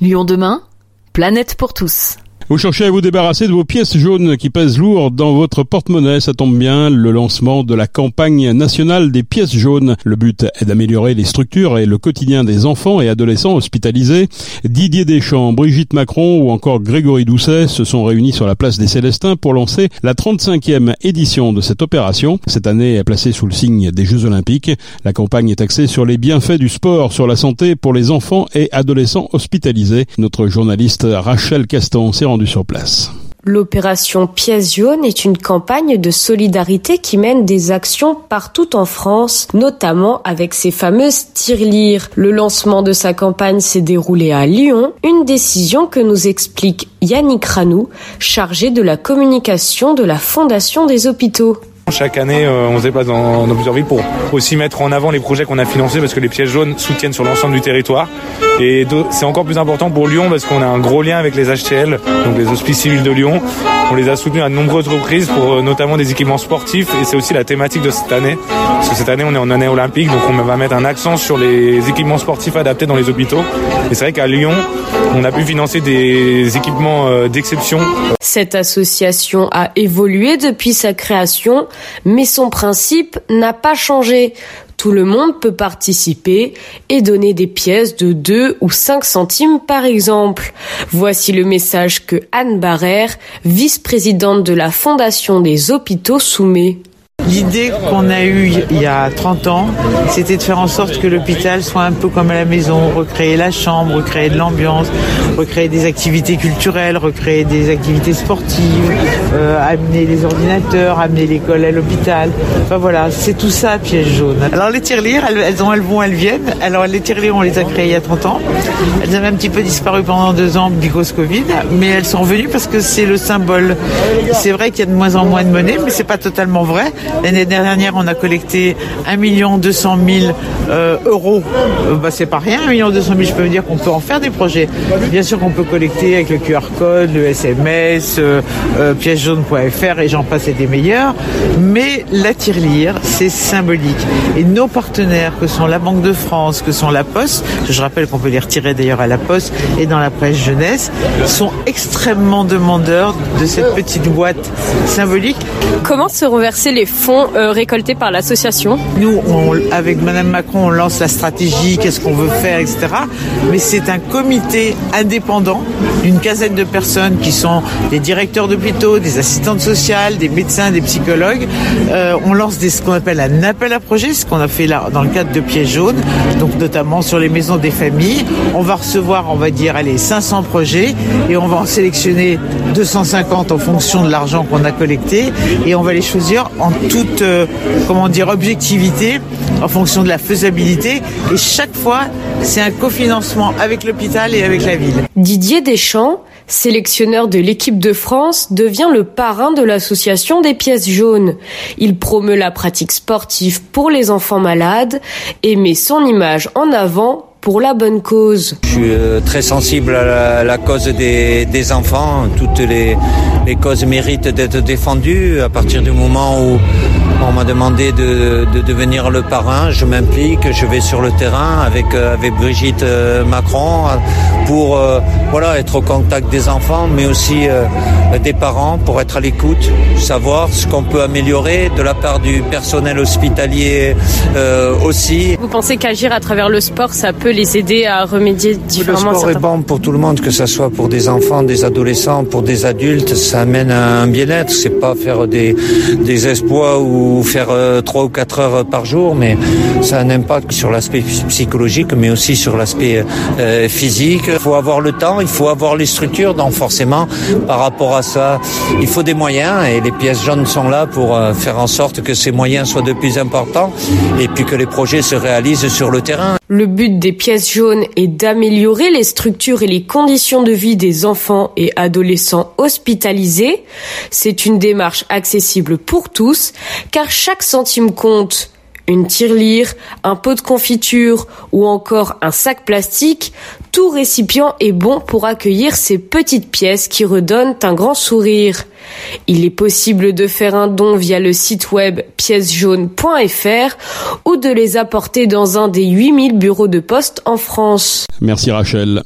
Lyon demain, planète pour tous. Vous cherchez à vous débarrasser de vos pièces jaunes qui pèsent lourd dans votre porte-monnaie, ça tombe bien, le lancement de la campagne nationale des pièces jaunes. Le but est d'améliorer les structures et le quotidien des enfants et adolescents hospitalisés. Didier Deschamps, Brigitte Macron ou encore Grégory Doucet se sont réunis sur la place des Célestins pour lancer la 35e édition de cette opération. Cette année est placée sous le signe des Jeux Olympiques. La campagne est axée sur les bienfaits du sport, sur la santé pour les enfants et adolescents hospitalisés. Notre journaliste Rachel Caston s'est sur place. L'opération Pièce jaune est une campagne de solidarité qui mène des actions partout en France, notamment avec ces fameuses tirelires. Le lancement de sa campagne s'est déroulé à Lyon, une décision que nous explique Yannick Ranou, chargé de la communication de la Fondation des hôpitaux. Chaque année, euh, on se déplace dans, plusieurs villes pour aussi mettre en avant les projets qu'on a financés parce que les pièces jaunes soutiennent sur l'ensemble du territoire. Et c'est encore plus important pour Lyon parce qu'on a un gros lien avec les HTL, donc les hospices civils de Lyon. On les a soutenus à de nombreuses reprises pour euh, notamment des équipements sportifs et c'est aussi la thématique de cette année. Parce que cette année, on est en année olympique, donc on va mettre un accent sur les équipements sportifs adaptés dans les hôpitaux. Et c'est vrai qu'à Lyon, on a pu financer des équipements euh, d'exception. Cette association a évolué depuis sa création mais son principe n'a pas changé. Tout le monde peut participer et donner des pièces de 2 ou 5 centimes par exemple. Voici le message que Anne Barrère, vice-présidente de la Fondation des hôpitaux, soumet. L'idée qu'on a eue il y a 30 ans, c'était de faire en sorte que l'hôpital soit un peu comme à la maison, recréer la chambre, recréer de l'ambiance, recréer des activités culturelles, recréer des activités sportives, euh, amener les ordinateurs, amener l'école à l'hôpital. Enfin voilà, c'est tout ça piège jaune. Alors les tirelires, elles, elles, ont, elles vont, elles viennent. Alors les tirelires, on les a créées il y a 30 ans. Elles avaient un petit peu disparu pendant deux ans du Covid, mais elles sont revenues parce que c'est le symbole. C'est vrai qu'il y a de moins en moins de monnaie, mais c'est pas totalement vrai. L'année dernière, on a collecté 1 200 000 euros. Euh, bah, c'est pas rien, 1 200 000. Je peux vous dire qu'on peut en faire des projets. Bien sûr qu'on peut collecter avec le QR code, le SMS, euh, euh, pièce jaune.fr et j'en passe et des meilleurs. Mais la tirelire, c'est symbolique. Et nos partenaires, que sont la Banque de France, que sont la Poste, je rappelle qu'on peut les retirer d'ailleurs à la Poste et dans la presse jeunesse, sont extrêmement demandeurs de cette petite boîte symbolique. Comment se reverser les fonds euh, récoltés par l'association Nous, avec Madame Macron, on lance la stratégie, qu'est-ce qu'on veut faire, etc. Mais c'est un comité indépendant d'une quinzaine de personnes qui sont des directeurs d'hôpitaux, des assistantes sociales, des médecins, des psychologues. Euh, on lance des, ce qu'on appelle un appel à projet, ce qu'on a fait là dans le cadre de Pièges jaunes, donc notamment sur les maisons des familles. On va recevoir, on va dire, allez, 500 projets et on va en sélectionner 250 en fonction de l'argent qu'on a collecté et on va les choisir en tout toute euh, comment dire objectivité en fonction de la faisabilité et chaque fois c'est un cofinancement avec l'hôpital et avec la ville. Didier Deschamps, sélectionneur de l'équipe de France, devient le parrain de l'association des pièces jaunes. Il promeut la pratique sportive pour les enfants malades et met son image en avant pour la bonne cause. Je suis euh, très sensible à la, cause des, enfants. Toutes les, les causes méritent d'être défendues. À partir du moment où on m'a demandé de, de, devenir le parrain, je m'implique, je vais sur le terrain avec, euh, avec Brigitte euh, Macron pour voilà, être au contact des enfants, mais aussi des parents pour être à l'écoute, savoir ce qu'on peut améliorer de la part du personnel hospitalier aussi. Vous pensez qu'agir à travers le sport, ça peut les aider à remédier différemment. Le sport est bon pour tout le monde, que ce soit pour des enfants, des adolescents, pour des adultes. Ça amène un bien-être. C'est pas faire des, des exploits ou faire euh, trois ou quatre heures par jour, mais ça a un impact sur l'aspect psychologique, mais aussi sur l'aspect euh, physique. Il faut avoir le temps, il faut avoir les structures. Donc forcément, par rapport à ça, il faut des moyens et les pièces jaunes sont là pour euh, faire en sorte que ces moyens soient de plus importants et puis que les projets se réalisent sur le terrain. Le but des pièces jaunes est d'améliorer les structures et les conditions de vie des enfants et adolescents hospitalisés. C'est une démarche accessible pour tous, car chaque centime compte. Une tirelire, un pot de confiture ou encore un sac plastique, tout récipient est bon pour accueillir ces petites pièces qui redonnent un grand sourire. Il est possible de faire un don via le site web piècesjaunes.fr ou de les apporter dans un des 8000 bureaux de poste en France. Merci Rachel.